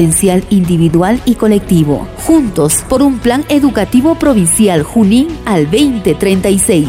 potencial individual y colectivo. Juntos por un plan educativo provincial Junín al 2036.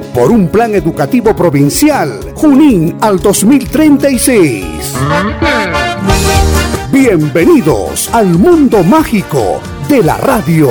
por un plan educativo provincial Junín al 2036. Bienvenidos al mundo mágico de la radio.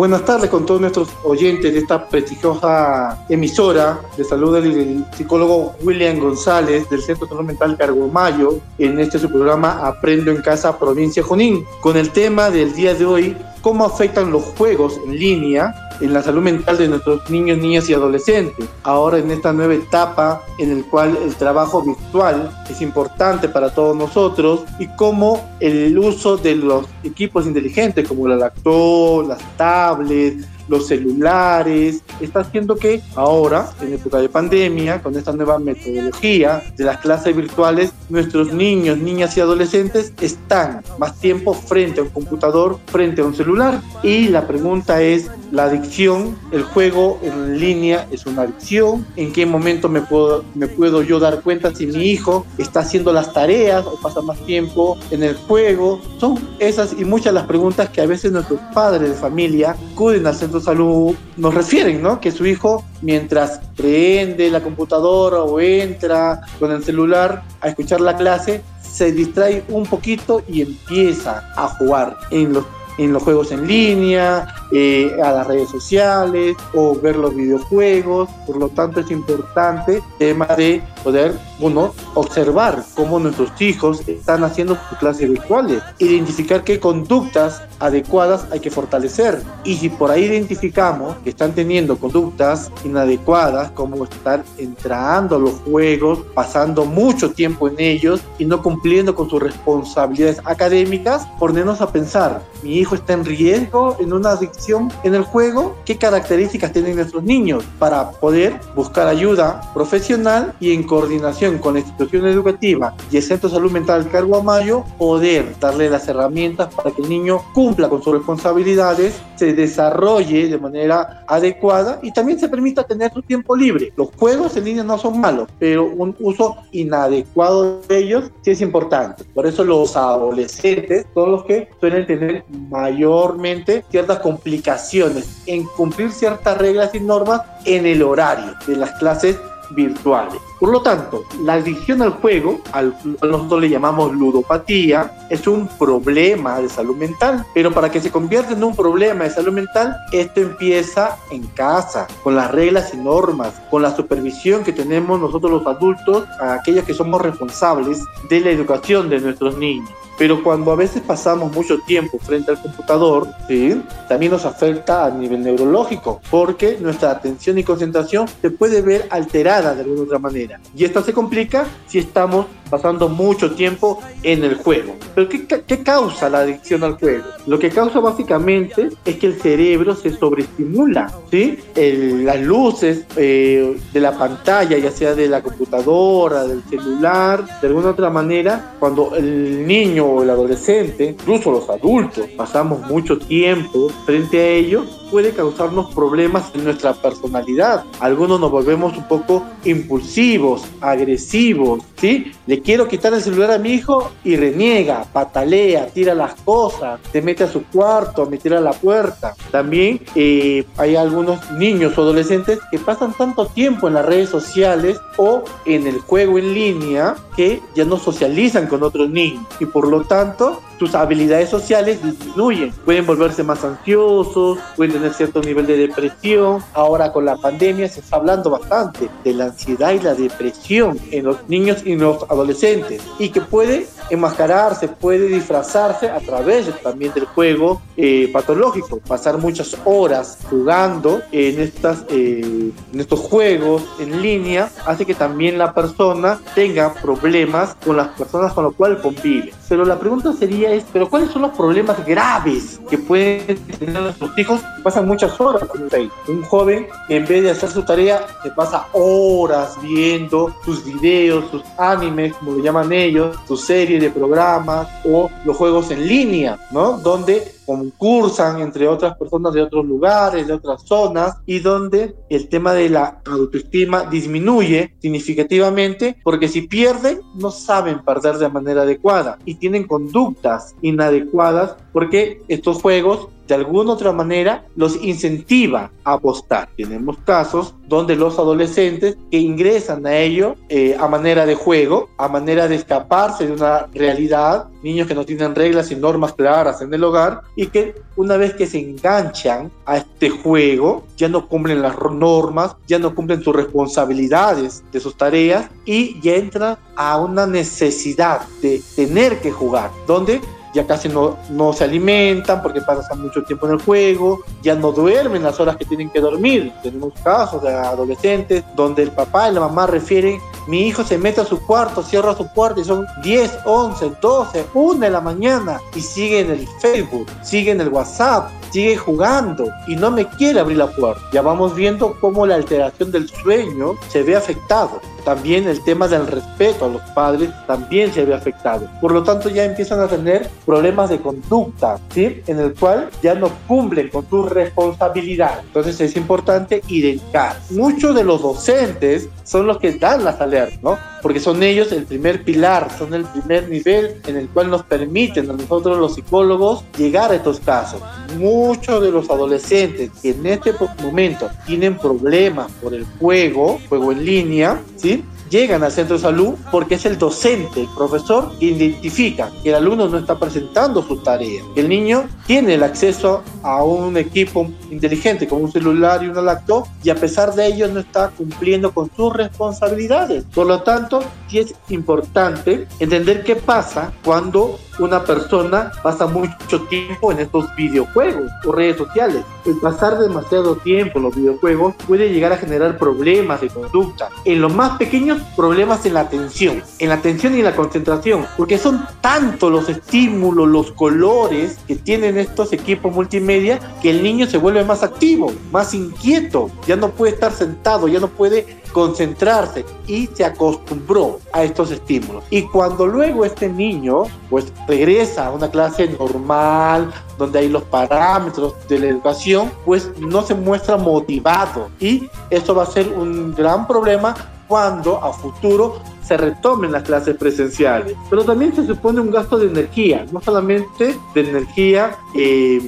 Buenas tardes con todos nuestros oyentes de esta prestigiosa emisora de salud del psicólogo William González del Centro Salud Mental Mayo en este su programa Aprendo en Casa Provincia Junín con el tema del día de hoy cómo afectan los juegos en línea en la salud mental de nuestros niños, niñas y adolescentes. Ahora en esta nueva etapa en el cual el trabajo virtual es importante para todos nosotros y cómo el uso de los equipos inteligentes como la laptop, las tablets, los celulares, está haciendo que ahora, en época de pandemia, con esta nueva metodología de las clases virtuales, nuestros niños, niñas y adolescentes están más tiempo frente a un computador, frente a un celular. Y la pregunta es, la adicción, el juego en línea es una adicción, en qué momento me puedo, me puedo yo dar cuenta si mi hijo está haciendo las tareas o pasa más tiempo en el juego. Son esas y muchas las preguntas que a veces nuestros padres de familia acuden al centro salud, nos refieren, ¿no? Que su hijo, mientras prende la computadora o entra con el celular a escuchar la clase, se distrae un poquito y empieza a jugar en los en los juegos en línea, eh, a las redes sociales o ver los videojuegos. Por lo tanto, es importante el tema de poder, uno, observar cómo nuestros hijos están haciendo sus clases virtuales, identificar qué conductas adecuadas hay que fortalecer. Y si por ahí identificamos que están teniendo conductas inadecuadas, como estar entrando a los juegos, pasando mucho tiempo en ellos y no cumpliendo con sus responsabilidades académicas, ponernos a pensar, mi hijo está en riesgo en una adicción en el juego, qué características tienen nuestros niños para poder buscar ayuda profesional y en coordinación con la institución educativa y el Centro de Salud Mental Cargo Amayo, poder darle las herramientas para que el niño cumpla con sus responsabilidades, se desarrolle de manera adecuada y también se permita tener su tiempo libre. Los juegos en línea no son malos, pero un uso inadecuado de ellos sí es importante. Por eso los adolescentes son los que suelen tener mayormente ciertas complicaciones en cumplir ciertas reglas y normas en el horario de las clases virtuales. Por lo tanto, la adicción al juego, al nosotros le llamamos ludopatía, es un problema de salud mental. Pero para que se convierta en un problema de salud mental, esto empieza en casa, con las reglas y normas, con la supervisión que tenemos nosotros los adultos, aquellos que somos responsables de la educación de nuestros niños pero cuando a veces pasamos mucho tiempo frente al computador, ¿sí? también nos afecta a nivel neurológico, porque nuestra atención y concentración se puede ver alterada de alguna otra manera. Y esto se complica si estamos pasando mucho tiempo en el juego. Pero ¿qué, causa la adicción al juego? Lo que causa básicamente es que el cerebro se sobreestimula, ¿sí? las luces eh, de la pantalla, ya sea de la computadora, del celular, de alguna otra manera, cuando el niño o el adolescente, incluso los adultos, pasamos mucho tiempo frente a ellos, puede causarnos problemas en nuestra personalidad. Algunos nos volvemos un poco impulsivos, agresivos, ¿sí? Le quiero quitar el celular a mi hijo y reniega, patalea, tira las cosas, se mete a su cuarto, me tira la puerta. También eh, hay algunos niños o adolescentes que pasan tanto tiempo en las redes sociales o en el juego en línea que ya no socializan con otros niños y por lo tanto sus habilidades sociales disminuyen. Pueden volverse más ansiosos, pueden tener cierto nivel de depresión. Ahora con la pandemia se está hablando bastante de la ansiedad y la depresión en los niños y los adolescentes y que puede enmascararse, puede disfrazarse a través también del juego eh, patológico. Pasar muchas horas jugando en, estas, eh, en estos juegos en línea hace que también la persona tenga problemas con las personas con las cuales convive. Pero la pregunta sería ¿pero cuáles son los problemas graves que pueden tener nuestros hijos? Pasan muchas horas con Un joven, en vez de hacer su tarea, se pasa horas viendo sus videos, sus animes, como lo llaman ellos, sus series de programas o los juegos en línea, ¿no? Donde concursan entre otras personas de otros lugares, de otras zonas, y donde el tema de la autoestima disminuye significativamente, porque si pierden, no saben perder de manera adecuada y tienen conductas inadecuadas porque estos juegos de alguna otra manera los incentiva a apostar. Tenemos casos donde los adolescentes que ingresan a ello eh, a manera de juego, a manera de escaparse de una realidad, niños que no tienen reglas y normas claras en el hogar y que una vez que se enganchan a este juego, ya no cumplen las normas, ya no cumplen sus responsabilidades de sus tareas y ya entran a una necesidad de tener que jugar, donde ya casi no, no se alimentan porque pasan mucho tiempo en el juego, ya no duermen las horas que tienen que dormir. Tenemos casos de adolescentes donde el papá y la mamá refieren, mi hijo se mete a su cuarto, cierra su puerta y son 10, 11, 12, 1 de la mañana y sigue en el Facebook, sigue en el WhatsApp, sigue jugando y no me quiere abrir la puerta. Ya vamos viendo cómo la alteración del sueño se ve afectado. También el tema del respeto a los padres también se ve afectado. Por lo tanto, ya empiezan a tener problemas de conducta, ¿sí? En el cual ya no cumplen con tu responsabilidad. Entonces es importante identificar. Muchos de los docentes son los que dan las alertas, ¿no? Porque son ellos el primer pilar, son el primer nivel en el cual nos permiten a nosotros los psicólogos llegar a estos casos. Muchos de los adolescentes que en este momento tienen problemas por el juego, juego en línea, ¿sí? llegan al centro de salud porque es el docente, el profesor, que identifica que el alumno no está presentando su tarea, el niño tiene el acceso a un equipo inteligente como un celular y una laptop y a pesar de ello no está cumpliendo con sus responsabilidades. Por lo tanto, sí es importante entender qué pasa cuando una persona pasa mucho tiempo en estos videojuegos o redes sociales. El pasar demasiado tiempo en los videojuegos puede llegar a generar problemas de conducta. En los más pequeños, problemas en la atención, en la atención y la concentración, porque son tantos los estímulos, los colores que tienen estos equipos multimedia que el niño se vuelve más activo, más inquieto, ya no puede estar sentado, ya no puede concentrarse y se acostumbró a estos estímulos. Y cuando luego este niño pues regresa a una clase normal, donde hay los parámetros de la educación, pues no se muestra motivado y eso va a ser un gran problema cuando a futuro se retomen las clases presenciales. Pero también se supone un gasto de energía, no solamente de energía eh,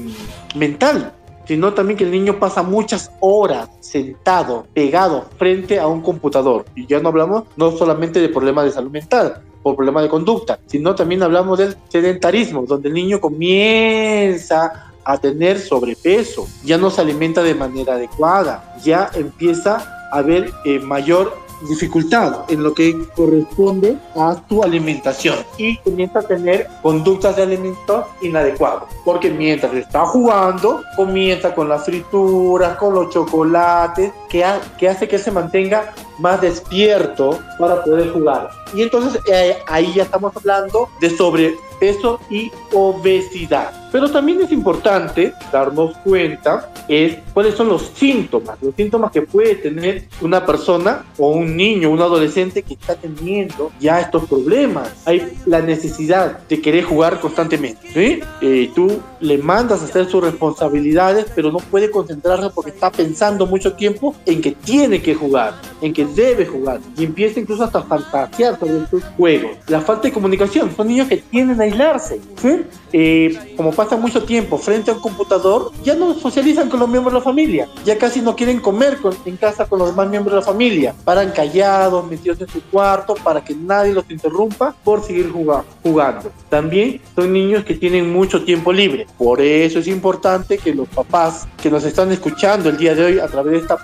mental, sino también que el niño pasa muchas horas sentado, pegado frente a un computador. Y ya no hablamos no solamente de problemas de salud mental, por problemas de conducta, sino también hablamos del sedentarismo, donde el niño comienza a tener sobrepeso, ya no se alimenta de manera adecuada, ya empieza a haber eh, mayor dificultad en lo que corresponde a tu alimentación y comienza a tener conductas de alimentos inadecuadas. Porque mientras está jugando, comienza con las frituras, con los chocolates, que, que hace que se mantenga más despierto para poder jugar. Y entonces eh, ahí ya estamos hablando de sobrepeso y obesidad. Pero también es importante darnos cuenta es cuáles son los síntomas, los síntomas que puede tener una persona o un niño, un adolescente que está teniendo ya estos problemas. Hay la necesidad de querer jugar constantemente. ¿sí? Eh, tú le mandas a hacer sus responsabilidades, pero no puede concentrarse porque está pensando mucho tiempo en que tiene que jugar, en que debe jugar y empieza incluso hasta a fantasear sobre estos juegos. La falta de comunicación, son niños que tienen ahí aislarse. ¿sí? Eh, como pasa mucho tiempo frente a un computador, ya no socializan con los miembros de la familia, ya casi no quieren comer en casa con los demás miembros de la familia, paran callados, metidos en su cuarto para que nadie los interrumpa por seguir jugando. También son niños que tienen mucho tiempo libre, por eso es importante que los papás que nos están escuchando el día de hoy a través de esta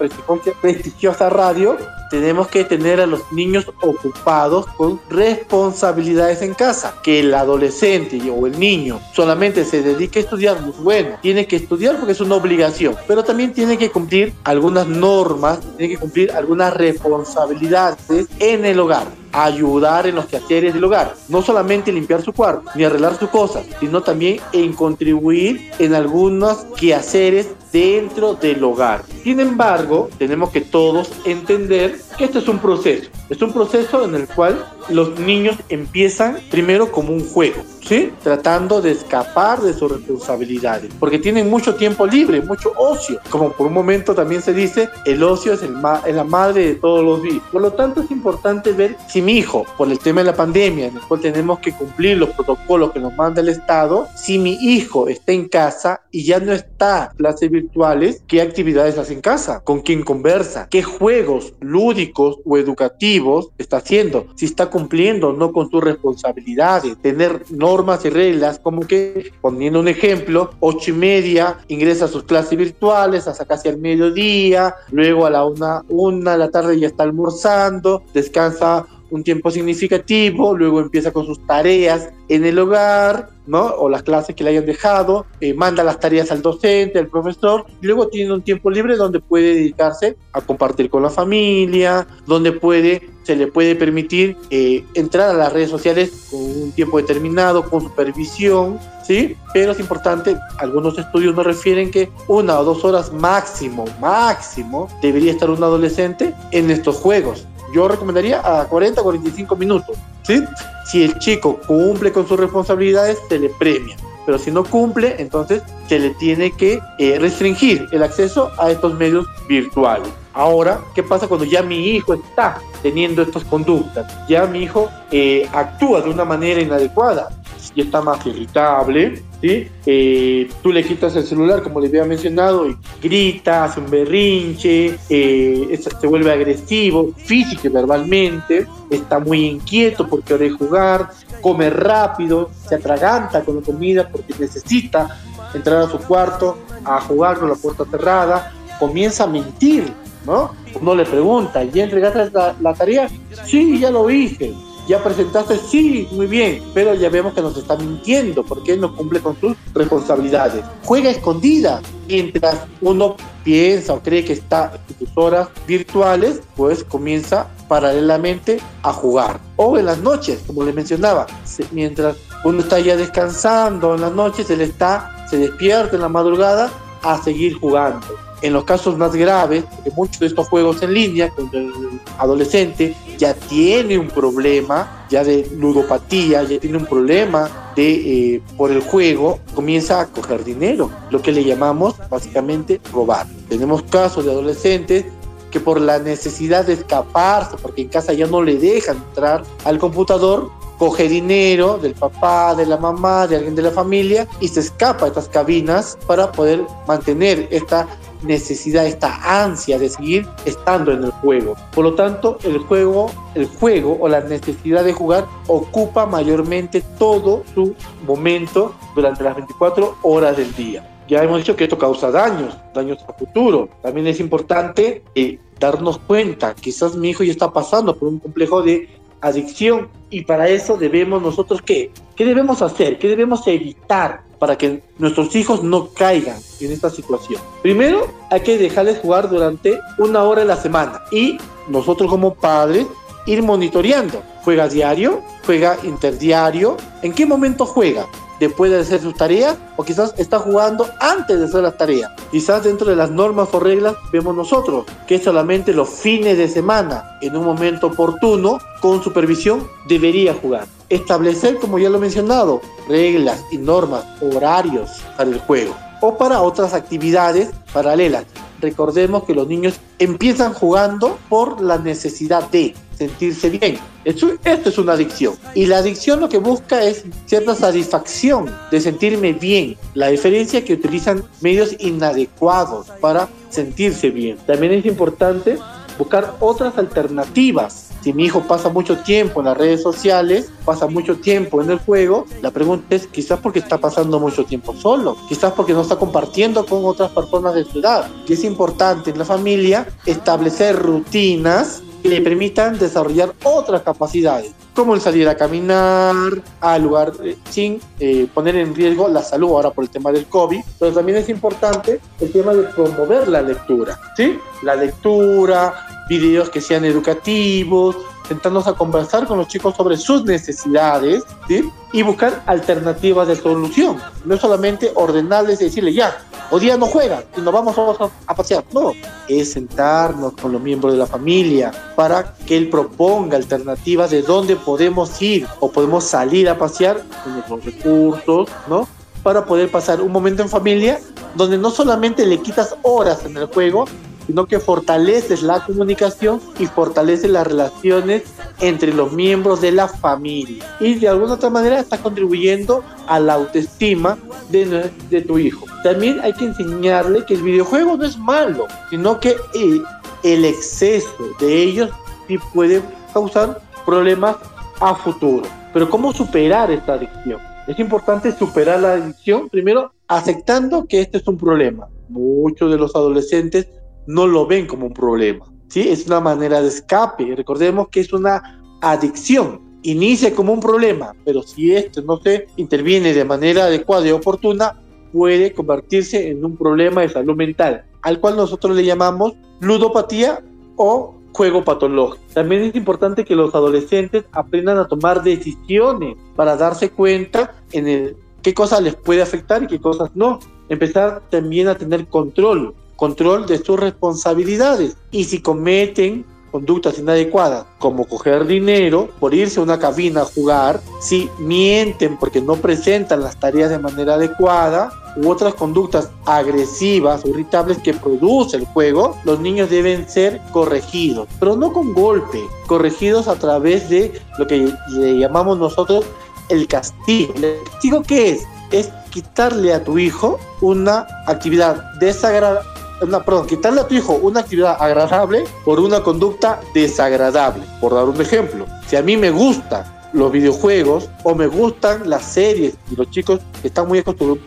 prestigiosa radio, tenemos que tener a los niños ocupados con responsabilidades en casa, que el adolescente o el niño solamente se dedique a estudiar, pues bueno, tiene que estudiar porque es una obligación, pero también tiene que cumplir algunas normas, tiene que cumplir algunas responsabilidades en el hogar ayudar en los quehaceres del hogar. No solamente limpiar su cuarto ni arreglar sus cosas, sino también en contribuir en algunos quehaceres dentro del hogar. Sin embargo, tenemos que todos entender que este es un proceso. Es un proceso en el cual los niños empiezan primero como un juego, ¿sí? Tratando de escapar de sus responsabilidades, porque tienen mucho tiempo libre, mucho ocio. Como por un momento también se dice, el ocio es, el es la madre de todos los vivos. Por lo tanto, es importante ver si hijo, por el tema de la pandemia, en tenemos que cumplir los protocolos que nos manda el Estado, si mi hijo está en casa y ya no está clases virtuales, ¿qué actividades hace en casa? ¿Con quién conversa? ¿Qué juegos lúdicos o educativos está haciendo? Si está cumpliendo o no con sus responsabilidades, tener normas y reglas, como que, poniendo un ejemplo, ocho y media ingresa a sus clases virtuales hasta casi al mediodía, luego a la una, una de la tarde ya está almorzando, descansa un tiempo significativo, luego empieza con sus tareas en el hogar, ¿no? O las clases que le hayan dejado, eh, manda las tareas al docente, al profesor, y luego tiene un tiempo libre donde puede dedicarse a compartir con la familia, donde puede, se le puede permitir eh, entrar a las redes sociales con un tiempo determinado, con supervisión, ¿sí? Pero es importante, algunos estudios nos refieren que una o dos horas máximo, máximo, debería estar un adolescente en estos juegos yo recomendaría a 40 45 minutos. ¿sí? Si el chico cumple con sus responsabilidades, se le premia. Pero si no cumple, entonces se le tiene que eh, restringir el acceso a estos medios virtuales. Ahora, ¿qué pasa cuando ya mi hijo está teniendo estas conductas? Ya mi hijo eh, actúa de una manera inadecuada y está más irritable, ¿sí? Eh, tú le quitas el celular, como les había mencionado, y grita, hace un berrinche, eh, se vuelve agresivo, físico y verbalmente, está muy inquieto porque quiere jugar, come rápido, se atraganta con la comida porque necesita entrar a su cuarto a jugar con la puerta cerrada, comienza a mentir, ¿no? Uno le pregunta, ¿ya entregaste la, la tarea? Sí, ya lo hice ya presentaste, sí, muy bien, pero ya vemos que nos está mintiendo porque no cumple con sus responsabilidades. Juega escondida mientras uno piensa o cree que está en sus horas virtuales, pues comienza paralelamente a jugar. O en las noches, como le mencionaba, mientras uno está ya descansando en las noches, él está, se despierta en la madrugada a seguir jugando. En los casos más graves, porque muchos de estos juegos en línea, cuando el adolescente ya tiene un problema, ya de ludopatía, ya tiene un problema de eh, por el juego, comienza a coger dinero, lo que le llamamos básicamente robar. Tenemos casos de adolescentes que por la necesidad de escaparse, porque en casa ya no le dejan entrar al computador, coge dinero del papá, de la mamá, de alguien de la familia y se escapa a estas cabinas para poder mantener esta necesidad, esta ansia de seguir estando en el juego. Por lo tanto, el juego, el juego o la necesidad de jugar ocupa mayormente todo su momento durante las 24 horas del día. Ya hemos dicho que esto causa daños, daños a futuro. También es importante eh, darnos cuenta, quizás mi hijo ya está pasando por un complejo de adicción y para eso debemos nosotros qué? ¿Qué debemos hacer? ¿Qué debemos evitar para que nuestros hijos no caigan en esta situación? Primero, hay que dejarles jugar durante una hora en la semana y nosotros como padres ir monitoreando. ¿Juega diario? ¿Juega interdiario? ¿En qué momento juega? después de hacer sus tareas o quizás está jugando antes de hacer las tareas. Quizás dentro de las normas o reglas vemos nosotros que solamente los fines de semana, en un momento oportuno, con supervisión, debería jugar. Establecer, como ya lo he mencionado, reglas y normas, horarios para el juego o para otras actividades paralelas. Recordemos que los niños empiezan jugando por la necesidad de, sentirse bien. Esto, esto es una adicción. Y la adicción lo que busca es cierta satisfacción de sentirme bien. La diferencia es que utilizan medios inadecuados para sentirse bien. También es importante buscar otras alternativas si mi hijo pasa mucho tiempo en las redes sociales, pasa mucho tiempo en el juego, la pregunta es quizás porque está pasando mucho tiempo solo, quizás porque no está compartiendo con otras personas de su edad. Y es importante en la familia establecer rutinas que le permitan desarrollar otras capacidades, como el salir a caminar al lugar eh, sin eh, poner en riesgo la salud ahora por el tema del COVID, pero también es importante el tema de promover la lectura, ¿sí? La lectura, videos que sean educativos, sentarnos a conversar con los chicos sobre sus necesidades ¿sí? y buscar alternativas de solución. No solamente ordenarles y decirle ya, o día no juegan y nos vamos a, a pasear. No, es sentarnos con los miembros de la familia para que él proponga alternativas de dónde podemos ir o podemos salir a pasear con nuestros recursos, ¿no? Para poder pasar un momento en familia donde no solamente le quitas horas en el juego, sino que fortaleces la comunicación y fortaleces las relaciones entre los miembros de la familia. Y de alguna otra manera está contribuyendo a la autoestima de, de tu hijo. También hay que enseñarle que el videojuego no es malo, sino que el, el exceso de ellos sí puede causar problemas a futuro. Pero ¿cómo superar esta adicción? Es importante superar la adicción primero aceptando que este es un problema. Muchos de los adolescentes no lo ven como un problema. ¿sí? Es una manera de escape. Recordemos que es una adicción. Inicia como un problema, pero si esto no se interviene de manera adecuada y oportuna, puede convertirse en un problema de salud mental, al cual nosotros le llamamos ludopatía o juego patológico. También es importante que los adolescentes aprendan a tomar decisiones para darse cuenta en qué cosas les puede afectar y qué cosas no. Empezar también a tener control control de sus responsabilidades y si cometen conductas inadecuadas como coger dinero por irse a una cabina a jugar, si mienten porque no presentan las tareas de manera adecuada u otras conductas agresivas o irritables que produce el juego, los niños deben ser corregidos, pero no con golpe, corregidos a través de lo que le llamamos nosotros el castigo. ¿El castigo qué es? Es quitarle a tu hijo una actividad desagradable una, perdón, quitarle a tu hijo una actividad agradable por una conducta desagradable. Por dar un ejemplo, si a mí me gustan los videojuegos o me gustan las series y los chicos están muy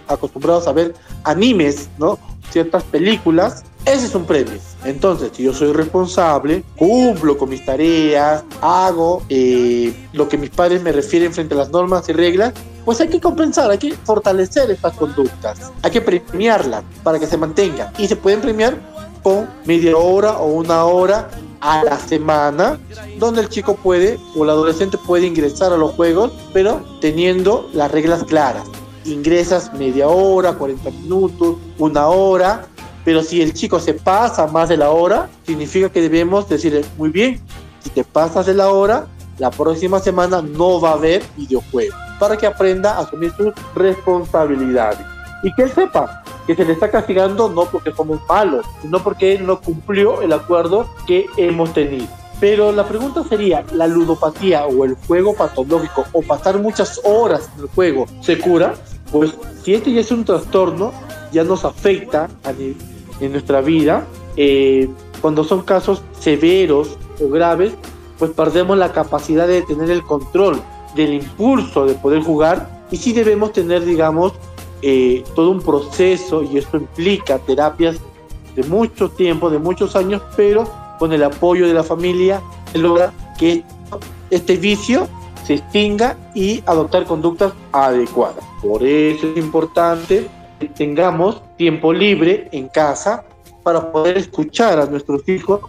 acostumbrados a ver animes, ¿no? Ciertas películas, ese es un premio. Entonces, si yo soy responsable, cumplo con mis tareas, hago eh, lo que mis padres me refieren frente a las normas y reglas, pues hay que compensar, hay que fortalecer estas conductas, hay que premiarlas para que se mantengan. Y se pueden premiar con media hora o una hora a la semana, donde el chico puede o el adolescente puede ingresar a los juegos, pero teniendo las reglas claras. Ingresas media hora, 40 minutos, una hora, pero si el chico se pasa más de la hora, significa que debemos decirle, muy bien, si te pasas de la hora, la próxima semana no va a haber videojuegos para que aprenda a asumir sus responsabilidades y que él sepa que se le está castigando no porque somos malos, sino porque él no cumplió el acuerdo que hemos tenido. Pero la pregunta sería, ¿la ludopatía o el juego patológico o pasar muchas horas en el juego se cura? Pues si este ya es un trastorno, ya nos afecta en nuestra vida. Eh, cuando son casos severos o graves, pues perdemos la capacidad de tener el control del impulso de poder jugar y sí debemos tener, digamos, eh, todo un proceso y esto implica terapias de mucho tiempo, de muchos años, pero con el apoyo de la familia logra que este vicio se extinga y adoptar conductas adecuadas. Por eso es importante que tengamos tiempo libre en casa para poder escuchar a nuestros hijos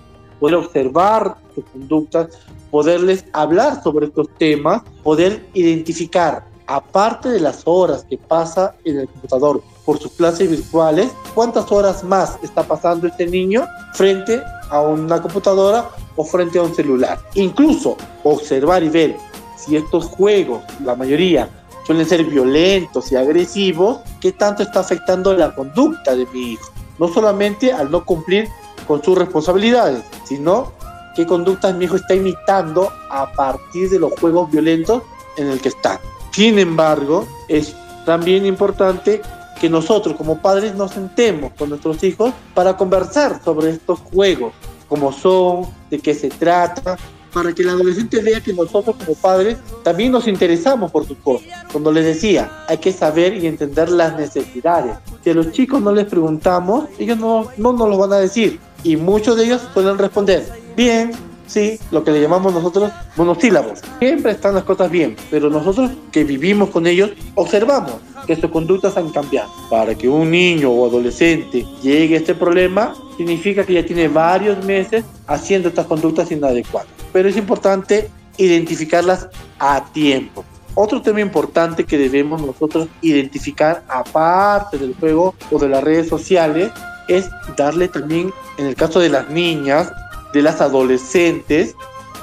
poder observar sus conductas, poderles hablar sobre estos temas, poder identificar, aparte de las horas que pasa en el computador por sus clases virtuales, cuántas horas más está pasando este niño frente a una computadora o frente a un celular. Incluso observar y ver si estos juegos, la mayoría, suelen ser violentos y agresivos, qué tanto está afectando la conducta de mi hijo. No solamente al no cumplir con sus responsabilidades, sino qué conductas mi hijo está imitando a partir de los juegos violentos en el que está. Sin embargo, es también importante que nosotros como padres nos sentemos con nuestros hijos para conversar sobre estos juegos, cómo son, de qué se trata, para que el adolescente vea que nosotros como padres también nos interesamos por sus cosas. Cuando les decía, hay que saber y entender las necesidades. Si a los chicos no les preguntamos, ellos no, no nos lo van a decir. Y muchos de ellos pueden responder, bien, sí, lo que le llamamos nosotros monosílabos. Siempre están las cosas bien, pero nosotros que vivimos con ellos observamos que sus conductas han cambiado. Para que un niño o adolescente llegue a este problema, significa que ya tiene varios meses haciendo estas conductas inadecuadas. Pero es importante identificarlas a tiempo. Otro tema importante que debemos nosotros identificar aparte del juego o de las redes sociales es darle también, en el caso de las niñas, de las adolescentes,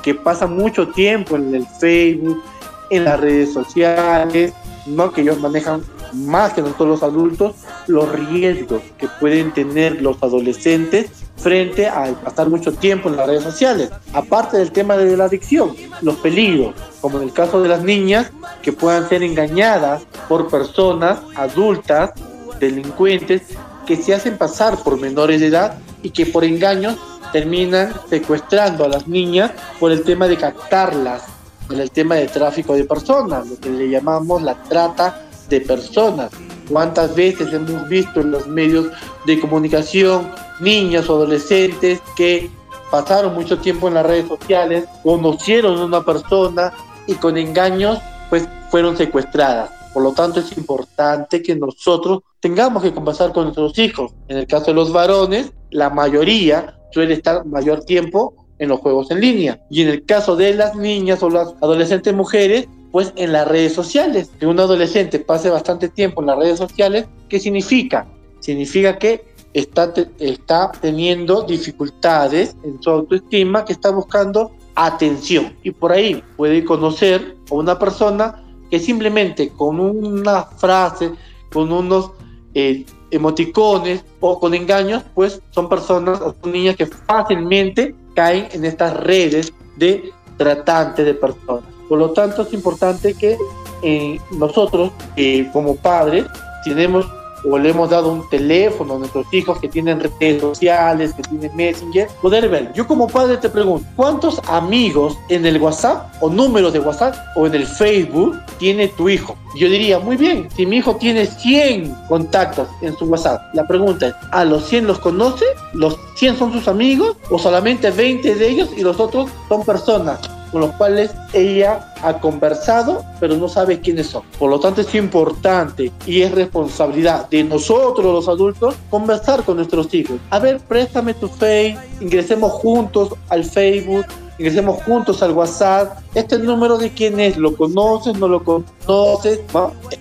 que pasan mucho tiempo en el Facebook, en las redes sociales, ¿no? que ellos manejan más que nosotros los adultos los riesgos que pueden tener los adolescentes frente a pasar mucho tiempo en las redes sociales. Aparte del tema de la adicción, los peligros, como en el caso de las niñas, que puedan ser engañadas por personas adultas, delincuentes, que se hacen pasar por menores de edad y que por engaños terminan secuestrando a las niñas por el tema de captarlas, por el tema de tráfico de personas, lo que le llamamos la trata de personas. ¿Cuántas veces hemos visto en los medios de comunicación niñas o adolescentes que pasaron mucho tiempo en las redes sociales, conocieron a una persona y con engaños pues fueron secuestradas? Por lo tanto es importante que nosotros tengamos que conversar con nuestros hijos. En el caso de los varones, la mayoría suele estar mayor tiempo en los juegos en línea. Y en el caso de las niñas o las adolescentes mujeres, pues en las redes sociales. Que un adolescente pase bastante tiempo en las redes sociales, ¿qué significa? Significa que está, está teniendo dificultades en su autoestima, que está buscando atención. Y por ahí puede conocer a una persona que simplemente con una frase, con unos eh, emoticones o con engaños, pues son personas o son niñas que fácilmente caen en estas redes de tratantes de personas. Por lo tanto, es importante que eh, nosotros, eh, como padres, tenemos o le hemos dado un teléfono a nuestros hijos que tienen redes sociales, que tienen Messenger, poder ver. Yo como padre te pregunto, ¿cuántos amigos en el WhatsApp o números de WhatsApp o en el Facebook tiene tu hijo? Yo diría, muy bien, si mi hijo tiene 100 contactos en su WhatsApp, la pregunta es, ¿a los 100 los conoce? ¿Los 100 son sus amigos? ¿O solamente 20 de ellos y los otros son personas con los cuales ella ha conversado, pero no sabe quiénes son. Por lo tanto, es importante y es responsabilidad de nosotros, los adultos, conversar con nuestros hijos. A ver, préstame tu Face, ingresemos juntos al Facebook, ingresemos juntos al WhatsApp. Este número de quién es, lo conoces, no lo conoces,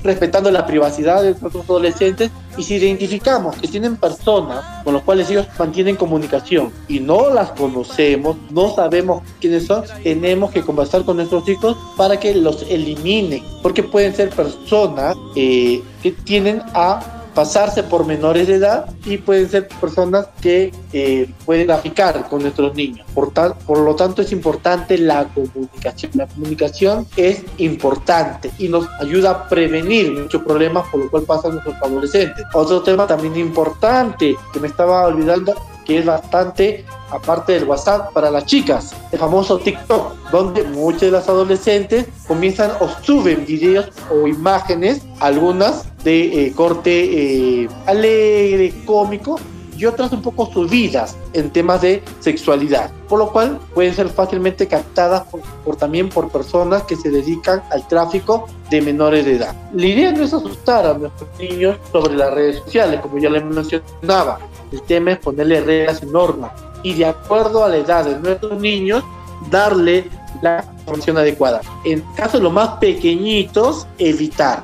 respetando la privacidad de nuestros adolescentes. Y si identificamos que tienen personas con las cuales ellos mantienen comunicación y no las conocemos, no sabemos quiénes son, tenemos que conversar con nuestros hijos para que los eliminen, porque pueden ser personas eh, que tienen a pasarse por menores de edad y pueden ser personas que eh, pueden traficar con nuestros niños. Por, tal, por lo tanto es importante la comunicación. La comunicación es importante y nos ayuda a prevenir muchos problemas por los cuales pasan nuestros adolescentes. Otro tema también importante que me estaba olvidando que es bastante aparte del WhatsApp para las chicas, el famoso TikTok, donde muchos de las adolescentes comienzan o suben videos o imágenes, algunas de eh, corte eh, alegre, cómico, y otras un poco subidas en temas de sexualidad, por lo cual pueden ser fácilmente captadas por, también por personas que se dedican al tráfico de menores de edad. La idea no es asustar a nuestros niños sobre las redes sociales, como ya les mencionaba. El tema es ponerle reglas y normas y de acuerdo a la edad de nuestros niños darle la información adecuada. En casos los más pequeñitos, evitar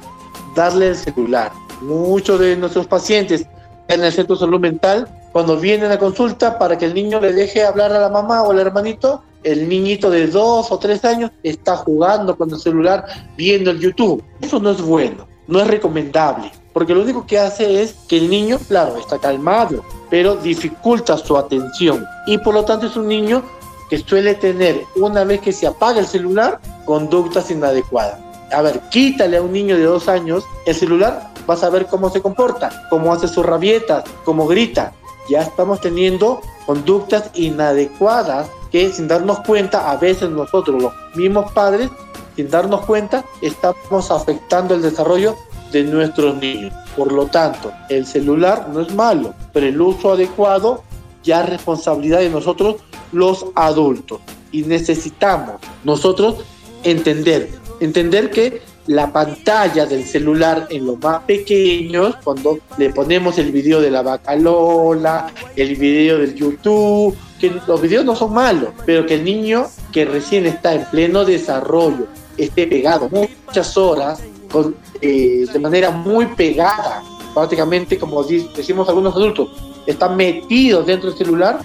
darle el celular. Muchos de nuestros pacientes en el centro de salud mental, cuando vienen a consulta para que el niño le deje hablar a la mamá o al hermanito, el niñito de dos o tres años está jugando con el celular viendo el YouTube. Eso no es bueno, no es recomendable, porque lo único que hace es que el niño, claro, está calmado, pero dificulta su atención y por lo tanto es un niño que suele tener una vez que se apaga el celular, conductas inadecuadas. A ver, quítale a un niño de dos años el celular, vas a ver cómo se comporta, cómo hace sus rabietas, cómo grita. Ya estamos teniendo conductas inadecuadas que sin darnos cuenta, a veces nosotros los mismos padres, sin darnos cuenta, estamos afectando el desarrollo de nuestros niños. Por lo tanto, el celular no es malo, pero el uso adecuado ya es responsabilidad de nosotros los adultos. Y necesitamos nosotros entender, entender que la pantalla del celular en los más pequeños, cuando le ponemos el video de la vaca Lola, el video del YouTube, que los videos no son malos, pero que el niño que recién está en pleno desarrollo esté pegado muchas horas, con, eh, de manera muy pegada, prácticamente como decimos algunos adultos, está metido dentro del celular,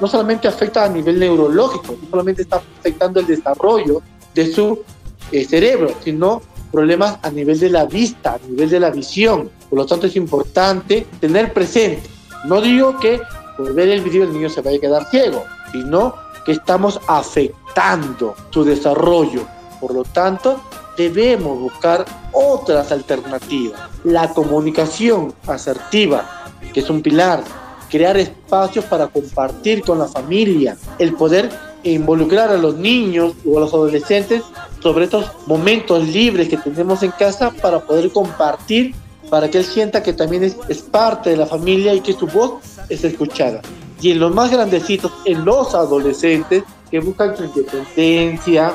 no solamente afecta a nivel neurológico, no solamente está afectando el desarrollo de su eh, cerebro, sino problemas a nivel de la vista, a nivel de la visión. Por lo tanto, es importante tener presente. No digo que por ver el video el niño se vaya a quedar ciego, sino que estamos afectando su desarrollo. Por lo tanto, debemos buscar otras alternativas. La comunicación asertiva, que es un pilar, crear espacios para compartir con la familia, el poder involucrar a los niños o a los adolescentes sobre estos momentos libres que tenemos en casa para poder compartir, para que él sienta que también es, parte de la familia y que su voz es escuchada. Y en los más grandecitos, en los adolescentes que buscan su independencia,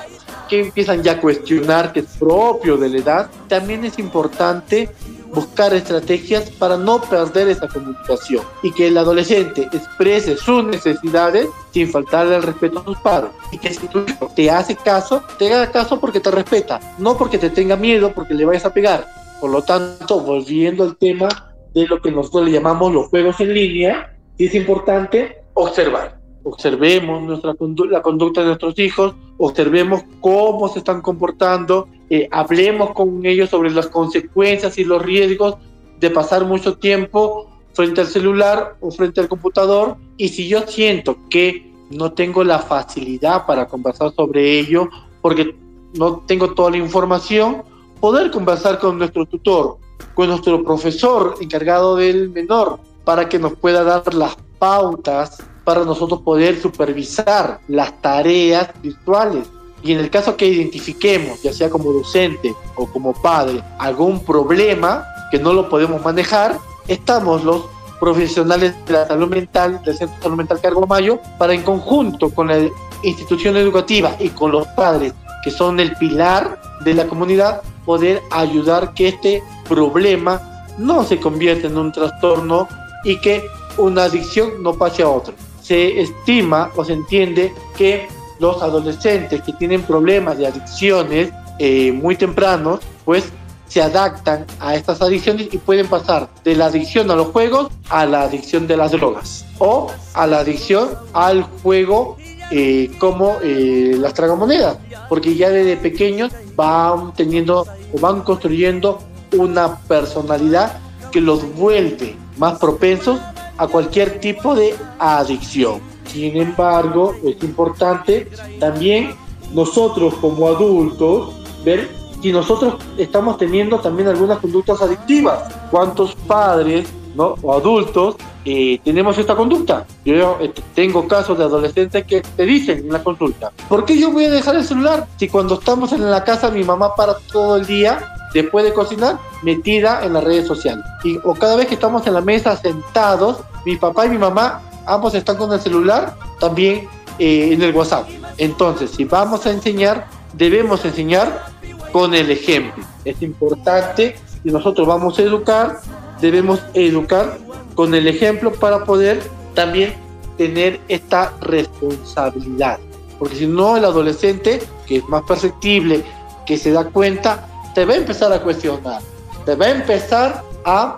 que empiezan ya a cuestionar que es propio de la edad, también es importante buscar estrategias para no perder esa comunicación y que el adolescente exprese sus necesidades sin faltarle el respeto a sus padres y que si tu hijo te hace caso, te haga caso porque te respeta, no porque te tenga miedo, porque le vayas a pegar. Por lo tanto, volviendo al tema de lo que nosotros le llamamos los juegos en línea, es importante observar observemos nuestra la conducta de nuestros hijos, observemos cómo se están comportando, eh, hablemos con ellos sobre las consecuencias y los riesgos de pasar mucho tiempo frente al celular o frente al computador. Y si yo siento que no tengo la facilidad para conversar sobre ello, porque no tengo toda la información, poder conversar con nuestro tutor, con nuestro profesor encargado del menor, para que nos pueda dar las pautas para nosotros poder supervisar las tareas virtuales. Y en el caso que identifiquemos, ya sea como docente o como padre, algún problema que no lo podemos manejar, estamos los profesionales de la salud mental, del Centro de Salud Mental Cargo Mayo, para en conjunto con la institución educativa y con los padres, que son el pilar de la comunidad, poder ayudar que este problema no se convierta en un trastorno y que una adicción no pase a otro se estima o se entiende que los adolescentes que tienen problemas de adicciones eh, muy tempranos, pues se adaptan a estas adicciones y pueden pasar de la adicción a los juegos a la adicción de las drogas o a la adicción al juego eh, como eh, las tragamonedas, porque ya desde pequeños van teniendo o van construyendo una personalidad que los vuelve más propensos a cualquier tipo de adicción. Sin embargo, es importante también nosotros como adultos ver si nosotros estamos teniendo también algunas conductas adictivas. ¿Cuántos padres ¿no? o adultos eh, tenemos esta conducta? Yo eh, tengo casos de adolescentes que te dicen en la consulta, ¿por qué yo voy a dejar el celular si cuando estamos en la casa mi mamá para todo el día después de cocinar, metida en las redes sociales. Y, o cada vez que estamos en la mesa sentados, mi papá y mi mamá, ambos están con el celular, también eh, en el WhatsApp. Entonces, si vamos a enseñar, debemos enseñar con el ejemplo. Es importante, si nosotros vamos a educar, debemos educar con el ejemplo para poder también tener esta responsabilidad. Porque si no, el adolescente, que es más perceptible, que se da cuenta, te va a empezar a cuestionar, te va a empezar a,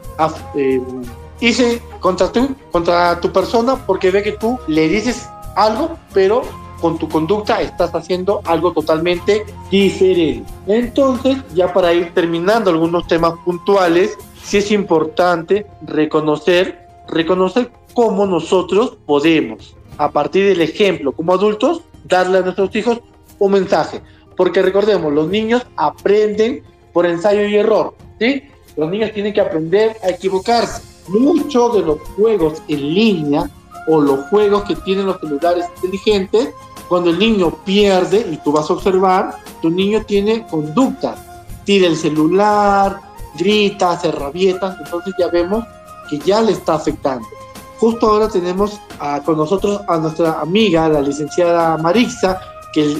eh, irse contra tú, contra tu persona, porque ve que tú le dices algo, pero con tu conducta estás haciendo algo totalmente diferente. Entonces, ya para ir terminando algunos temas puntuales, sí es importante reconocer, reconocer cómo nosotros podemos, a partir del ejemplo como adultos, darle a nuestros hijos un mensaje. Porque recordemos, los niños aprenden por ensayo y error, ¿sí? Los niños tienen que aprender a equivocarse. Muchos de los juegos en línea o los juegos que tienen los celulares inteligentes, cuando el niño pierde, y tú vas a observar, tu niño tiene conductas, tira el celular, grita, hace rabietas, entonces ya vemos que ya le está afectando. Justo ahora tenemos con nosotros a nuestra amiga, la licenciada Marixa, que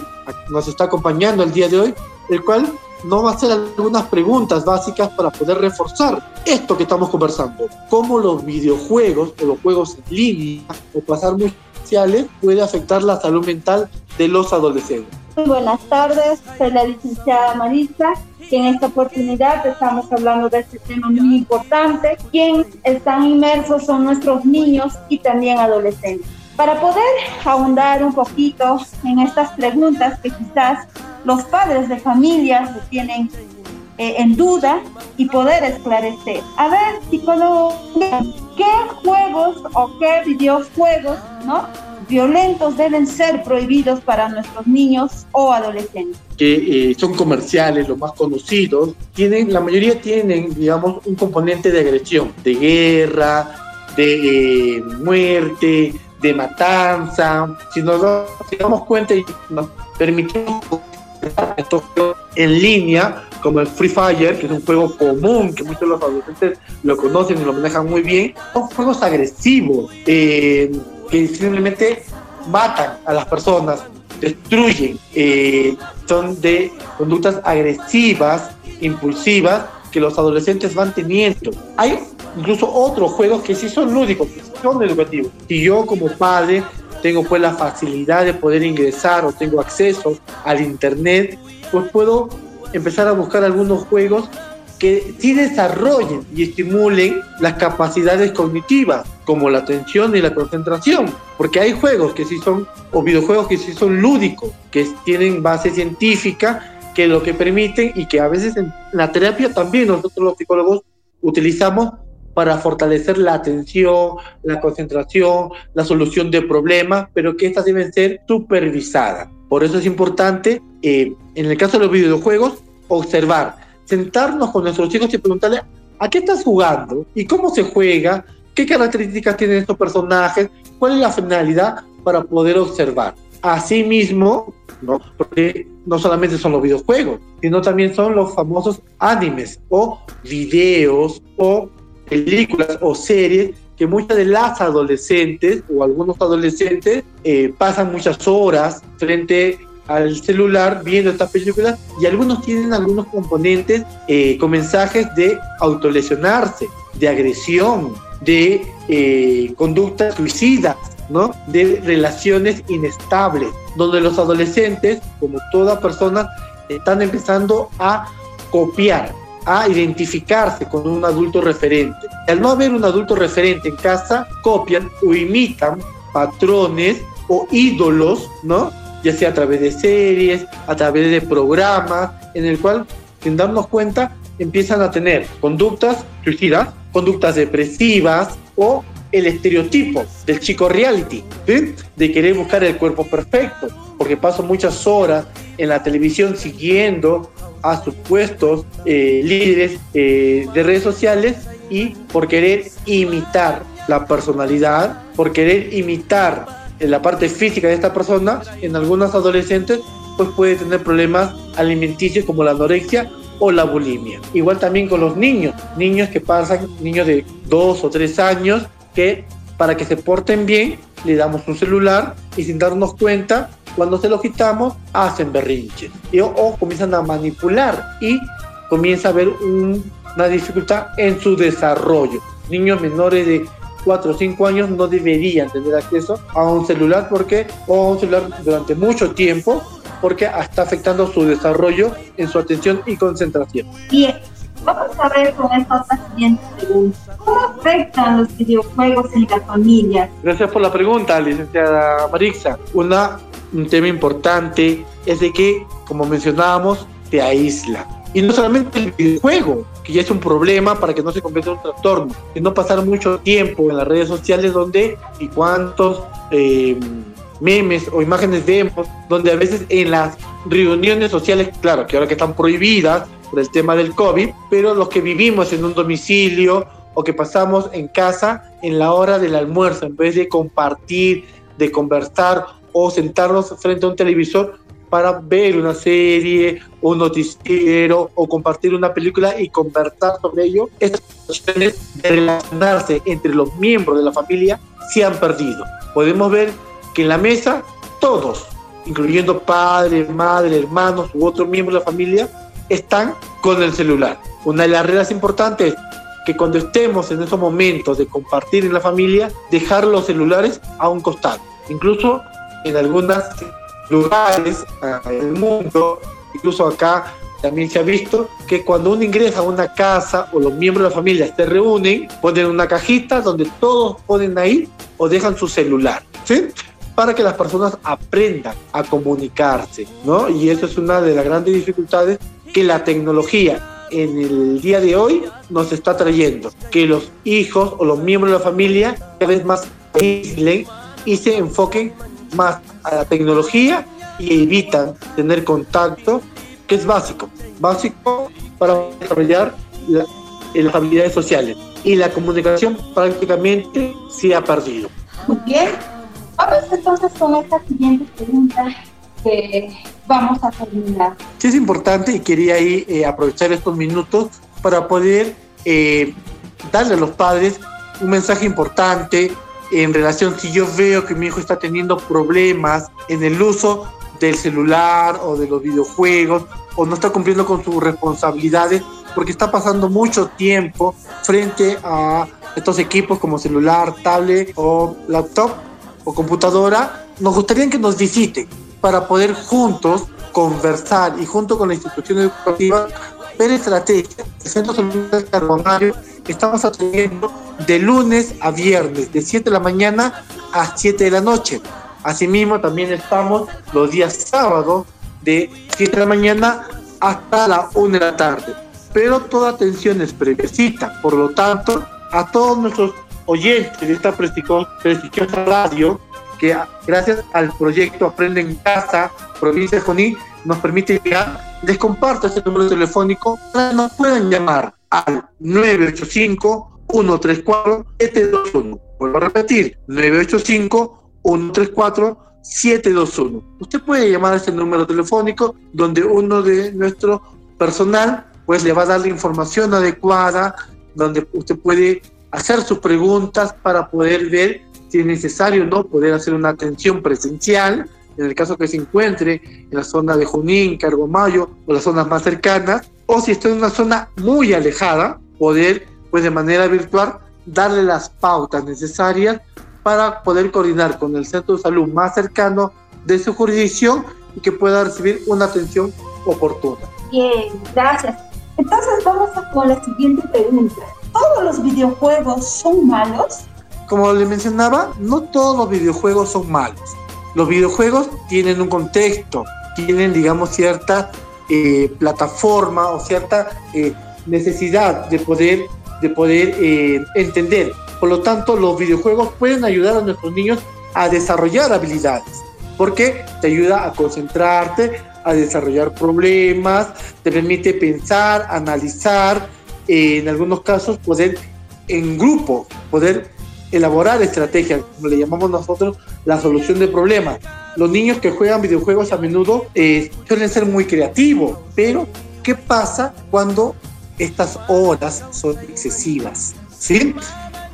nos está acompañando el día de hoy, el cual nos va a hacer algunas preguntas básicas para poder reforzar esto que estamos conversando. Cómo los videojuegos o los juegos en línea o pasar muy sociales puede afectar la salud mental de los adolescentes. Muy buenas tardes, soy la licenciada Marisa, que en esta oportunidad estamos hablando de este tema muy importante. Quienes están inmersos son nuestros niños y también adolescentes. Para poder ahondar un poquito en estas preguntas que quizás los padres de familias tienen eh, en duda y poder esclarecer. A ver, psicólogo, ¿qué juegos o qué videojuegos, ¿no? violentos deben ser prohibidos para nuestros niños o adolescentes. Que eh, son comerciales, los más conocidos, tienen, la mayoría tienen, digamos, un componente de agresión, de guerra, de eh, muerte, de matanza. Si nos damos cuenta y nos permitimos estos en línea, como el Free Fire, que es un juego común que muchos de los adolescentes lo conocen y lo manejan muy bien, son juegos agresivos. Eh, que simplemente matan a las personas, destruyen, eh, son de conductas agresivas, impulsivas, que los adolescentes van teniendo. Hay incluso otros juegos que sí son lúdicos, educativos. Si yo como padre tengo pues la facilidad de poder ingresar o tengo acceso al internet, pues puedo empezar a buscar algunos juegos que sí desarrollen y estimulen las capacidades cognitivas, como la atención y la concentración, porque hay juegos que sí son, o videojuegos que sí son lúdicos, que tienen base científica, que lo que permiten y que a veces en la terapia también nosotros los psicólogos utilizamos para fortalecer la atención, la concentración, la solución de problemas, pero que estas deben ser supervisadas. Por eso es importante, eh, en el caso de los videojuegos, observar sentarnos con nuestros hijos y preguntarle, ¿a qué estás jugando? ¿Y cómo se juega? ¿Qué características tienen estos personajes? ¿Cuál es la finalidad para poder observar? Asimismo, ¿no? porque no solamente son los videojuegos, sino también son los famosos animes o videos o películas o series que muchas de las adolescentes o algunos adolescentes eh, pasan muchas horas frente al celular viendo estas películas y algunos tienen algunos componentes eh, con mensajes de autolesionarse, de agresión, de eh, conductas suicidas, ¿no? de relaciones inestables, donde los adolescentes, como toda persona, están empezando a copiar, a identificarse con un adulto referente. Al no haber un adulto referente en casa, copian o imitan patrones o ídolos, ¿no? ya sea a través de series, a través de programas, en el cual, sin darnos cuenta, empiezan a tener conductas suicidas, conductas depresivas o el estereotipo del chico reality, de querer buscar el cuerpo perfecto, porque paso muchas horas en la televisión siguiendo a supuestos eh, líderes eh, de redes sociales y por querer imitar la personalidad, por querer imitar en la parte física de esta persona, en algunos adolescentes, pues puede tener problemas alimenticios como la anorexia o la bulimia. Igual también con los niños, niños que pasan, niños de dos o tres años, que para que se porten bien, le damos un celular y sin darnos cuenta, cuando se lo quitamos, hacen berrinches y, o, comienzan a manipular y comienza a haber una dificultad en su desarrollo. Niños menores de 4 o 5 años no deberían tener acceso a un celular porque o a un celular durante mucho tiempo porque está afectando su desarrollo en su atención y concentración. Bien, vamos a ver con esta siguiente pregunta. ¿Cómo afectan los videojuegos en la familia? Gracias por la pregunta, licenciada Marixa. Una, un tema importante es de que, como mencionábamos, te aísla. Y no solamente el videojuego, que ya es un problema para que no se convierta en un trastorno, sino pasar mucho tiempo en las redes sociales donde y cuántos eh, memes o imágenes vemos donde a veces en las reuniones sociales, claro, que ahora que están prohibidas por el tema del COVID, pero los que vivimos en un domicilio o que pasamos en casa en la hora del almuerzo, en vez de compartir, de conversar o sentarnos frente a un televisor para ver una serie, un noticiero o compartir una película y conversar sobre ello, estas opciones de relacionarse entre los miembros de la familia se han perdido. Podemos ver que en la mesa todos, incluyendo padres, madre, hermanos u otros miembros de la familia, están con el celular. Una de las reglas importantes es que cuando estemos en esos momentos de compartir en la familia, dejar los celulares a un costado. Incluso en algunos lugares del mundo, incluso acá también se ha visto que cuando uno ingresa a una casa o los miembros de la familia se reúnen, ponen una cajita donde todos ponen ahí o dejan su celular, ¿sí? Para que las personas aprendan a comunicarse, ¿no? Y eso es una de las grandes dificultades que la tecnología en el día de hoy nos está trayendo, que los hijos o los miembros de la familia cada vez más aíslen y se enfoquen más a la tecnología y evitan tener contacto, que es básico, básico para desarrollar las habilidades sociales. Y la comunicación prácticamente se ha perdido. Muy bien. Vamos entonces con esta siguiente pregunta que vamos a terminar. Sí, es importante y quería ahí eh, aprovechar estos minutos para poder eh, darle a los padres un mensaje importante en relación si yo veo que mi hijo está teniendo problemas en el uso del celular o de los videojuegos o no está cumpliendo con sus responsabilidades porque está pasando mucho tiempo frente a estos equipos como celular, tablet o laptop o computadora, nos gustaría que nos visiten para poder juntos conversar y junto con la institución educativa ver estrategias. El Centro Celular Carbonario estamos atendiendo de lunes a viernes, de 7 de la mañana a 7 de la noche. Asimismo, también estamos los días sábados de 7 de la mañana hasta la 1 de la tarde. Pero toda atención es previecita. Por lo tanto, a todos nuestros oyentes de esta prestigiosa radio, que gracias al proyecto Aprende en Casa, provincia de Junín, nos permite llegar, les comparto este número telefónico para nos puedan llamar al 985-134-721. Vuelvo a repetir, 985-134-721. Usted puede llamar a este número telefónico donde uno de nuestro personal pues le va a dar la información adecuada, donde usted puede hacer sus preguntas para poder ver si es necesario o no poder hacer una atención presencial, en el caso que se encuentre en la zona de Junín, Cargomayo o las zonas más cercanas, o si está en una zona muy alejada, poder pues de manera virtual darle las pautas necesarias para poder coordinar con el centro de salud más cercano de su jurisdicción y que pueda recibir una atención oportuna. Bien, gracias. Entonces vamos a con la siguiente pregunta. ¿Todos los videojuegos son malos? Como le mencionaba, no todos los videojuegos son malos. Los videojuegos tienen un contexto, tienen, digamos, cierta eh, plataforma o cierta eh, necesidad de poder, de poder eh, entender. Por lo tanto, los videojuegos pueden ayudar a nuestros niños a desarrollar habilidades, porque te ayuda a concentrarte, a desarrollar problemas, te permite pensar, analizar, en algunos casos poder en grupo, poder elaborar estrategias, como le llamamos nosotros, la solución de problemas. Los niños que juegan videojuegos a menudo eh, suelen ser muy creativos, pero ¿qué pasa cuando estas horas son excesivas? ¿Sí?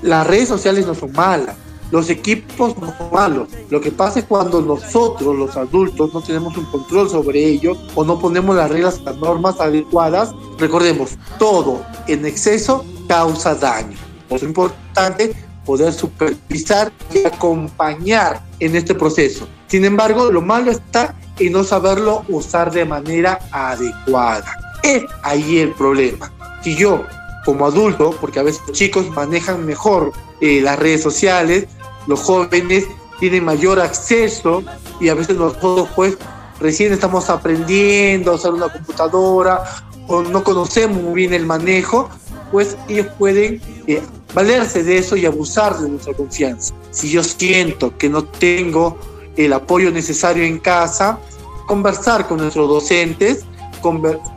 Las redes sociales no son malas, los equipos no son malos. Lo que pasa es cuando nosotros, los adultos, no tenemos un control sobre ellos o no ponemos las reglas, las normas adecuadas. Recordemos, todo en exceso causa daño. Es importante poder supervisar y acompañar en este proceso. Sin embargo, lo malo está en no saberlo usar de manera adecuada. Es ahí el problema. Si yo, como adulto, porque a veces los chicos manejan mejor eh, las redes sociales, los jóvenes tienen mayor acceso y a veces nosotros pues recién estamos aprendiendo a usar una computadora o no conocemos muy bien el manejo, pues ellos pueden eh, valerse de eso y abusar de nuestra confianza. Si yo siento que no tengo el apoyo necesario en casa, conversar con nuestros docentes,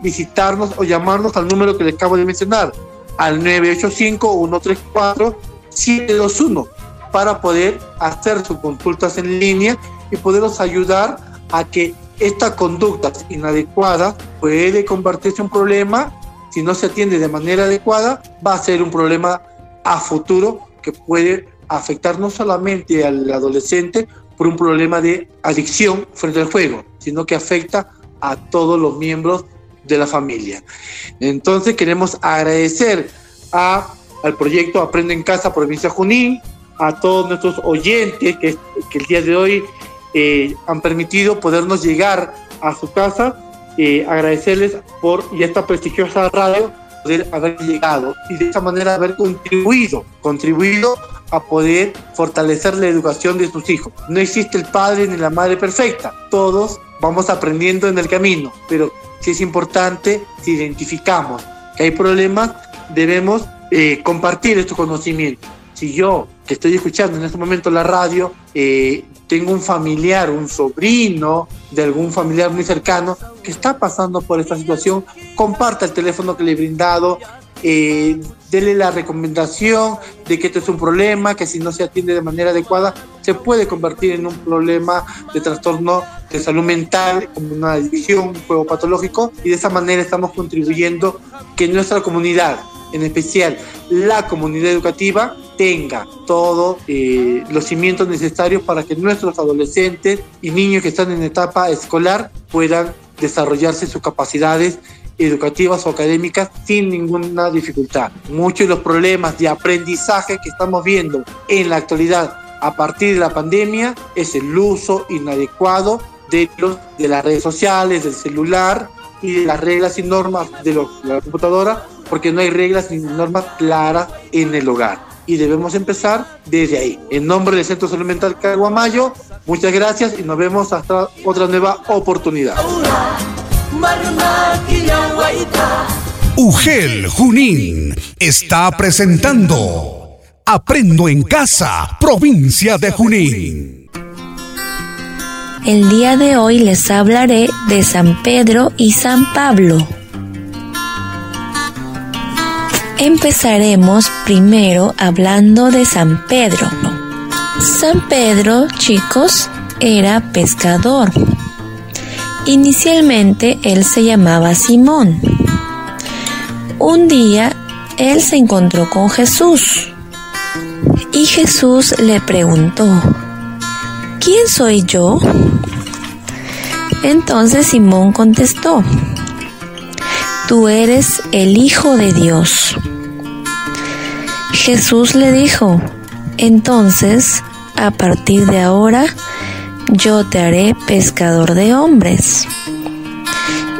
visitarnos o llamarnos al número que les acabo de mencionar, al 985-134-721, para poder hacer sus consultas en línea y poderlos ayudar a que esta conducta inadecuada puede convertirse en un problema, si no se atiende de manera adecuada, va a ser un problema a futuro que puede afectar no solamente al adolescente por un problema de adicción frente al juego, sino que afecta a todos los miembros de la familia. Entonces queremos agradecer a, al proyecto Aprende en Casa Provincia Junín, a todos nuestros oyentes que, que el día de hoy eh, han permitido podernos llegar a su casa, eh, agradecerles por y esta prestigiosa radio poder haber llegado y de esa manera haber contribuido, contribuido a poder fortalecer la educación de sus hijos. No existe el padre ni la madre perfecta, todos vamos aprendiendo en el camino, pero si es importante, si identificamos que hay problemas, debemos eh, compartir estos conocimientos. Si yo, que estoy escuchando en este momento la radio, eh, tengo un familiar, un sobrino de algún familiar muy cercano que está pasando por esta situación, comparta el teléfono que le he brindado, eh, dele la recomendación de que esto es un problema, que si no se atiende de manera adecuada, se puede convertir en un problema de trastorno de salud mental, como una adicción, un juego patológico, y de esa manera estamos contribuyendo que nuestra comunidad, en especial la comunidad educativa, tenga todos eh, los cimientos necesarios para que nuestros adolescentes y niños que están en etapa escolar puedan desarrollarse sus capacidades educativas o académicas sin ninguna dificultad. Muchos de los problemas de aprendizaje que estamos viendo en la actualidad a partir de la pandemia es el uso inadecuado de, los, de las redes sociales, del celular y de las reglas y normas de, de la computadora, porque no hay reglas ni normas claras en el hogar y debemos empezar desde ahí. En nombre del Centro Salud Mental Caguamayo, muchas gracias y nos vemos hasta otra nueva oportunidad. UGEL Junín está presentando Aprendo en Casa, provincia de Junín. El día de hoy les hablaré de San Pedro y San Pablo. Empezaremos primero hablando de San Pedro. San Pedro, chicos, era pescador. Inicialmente él se llamaba Simón. Un día él se encontró con Jesús y Jesús le preguntó, ¿quién soy yo? Entonces Simón contestó, tú eres el Hijo de Dios. Jesús le dijo, entonces, a partir de ahora, yo te haré pescador de hombres.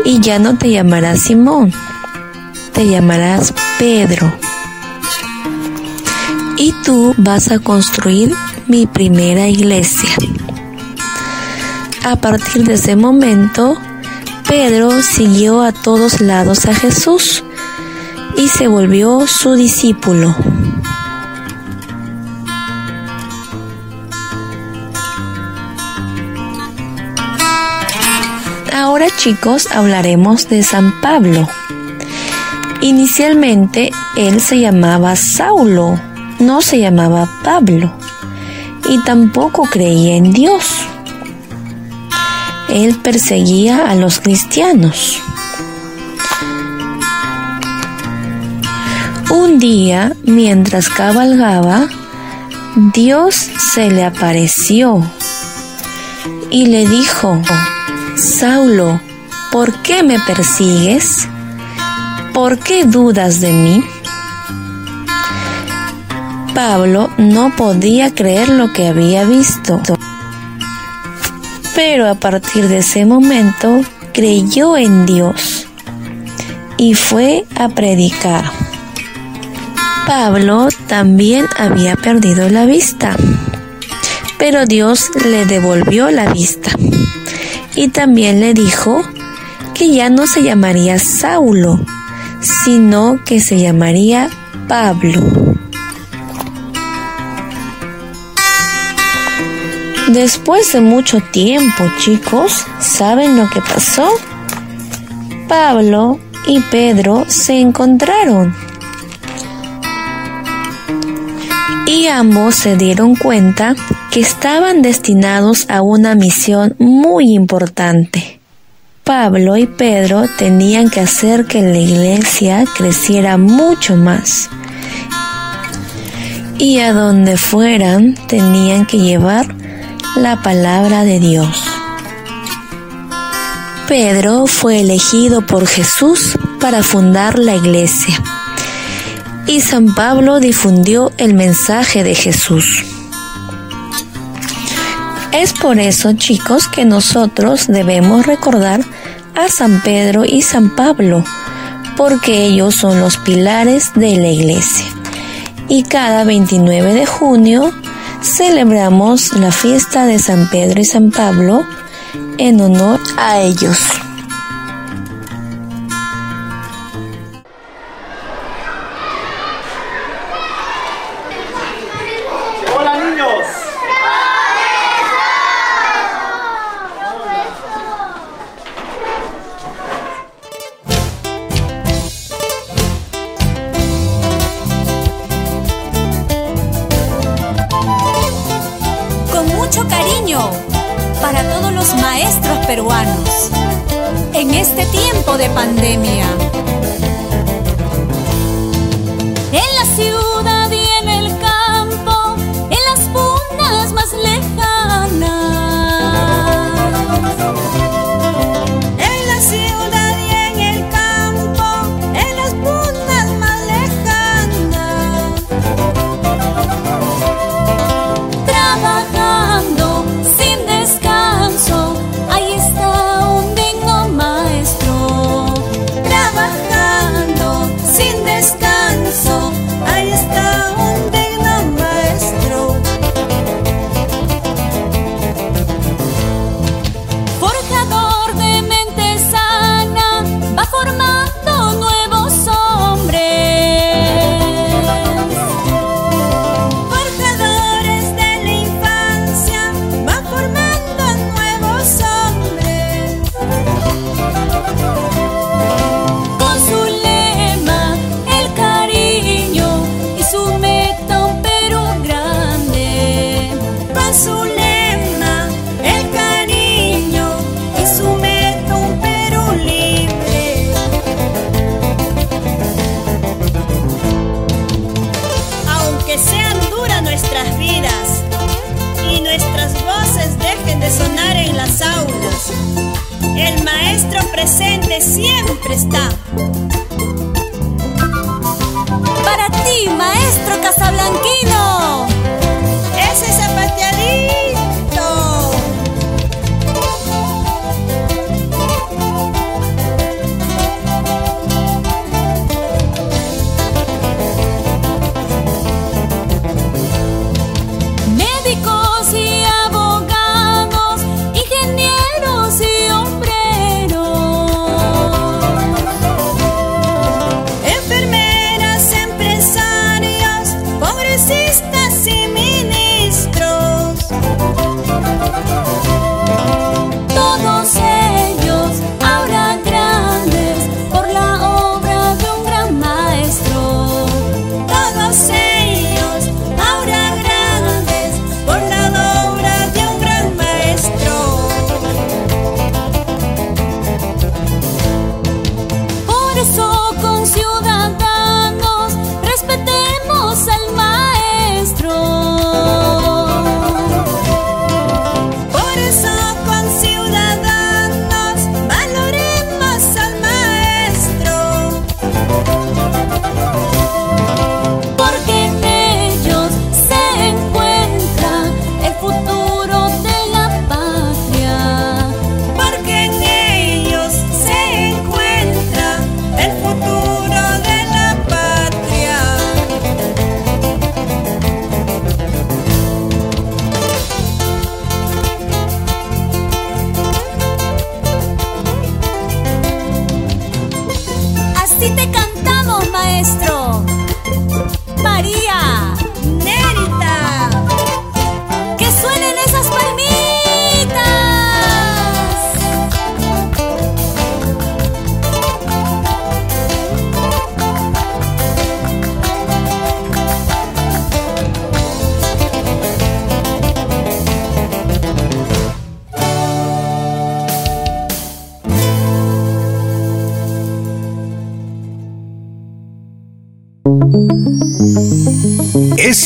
Y ya no te llamarás Simón, te llamarás Pedro. Y tú vas a construir mi primera iglesia. A partir de ese momento, Pedro siguió a todos lados a Jesús y se volvió su discípulo. Ahora chicos hablaremos de San Pablo. Inicialmente él se llamaba Saulo, no se llamaba Pablo, y tampoco creía en Dios. Él perseguía a los cristianos. Un día, mientras cabalgaba, Dios se le apareció y le dijo, Saulo, ¿por qué me persigues? ¿Por qué dudas de mí? Pablo no podía creer lo que había visto, pero a partir de ese momento creyó en Dios y fue a predicar. Pablo también había perdido la vista, pero Dios le devolvió la vista y también le dijo que ya no se llamaría Saulo, sino que se llamaría Pablo. Después de mucho tiempo, chicos, ¿saben lo que pasó? Pablo y Pedro se encontraron. Y ambos se dieron cuenta que estaban destinados a una misión muy importante. Pablo y Pedro tenían que hacer que la iglesia creciera mucho más. Y a donde fueran tenían que llevar la palabra de Dios. Pedro fue elegido por Jesús para fundar la iglesia y San Pablo difundió el mensaje de Jesús. Es por eso, chicos, que nosotros debemos recordar a San Pedro y San Pablo, porque ellos son los pilares de la iglesia. Y cada 29 de junio celebramos la fiesta de San Pedro y San Pablo en honor a ellos.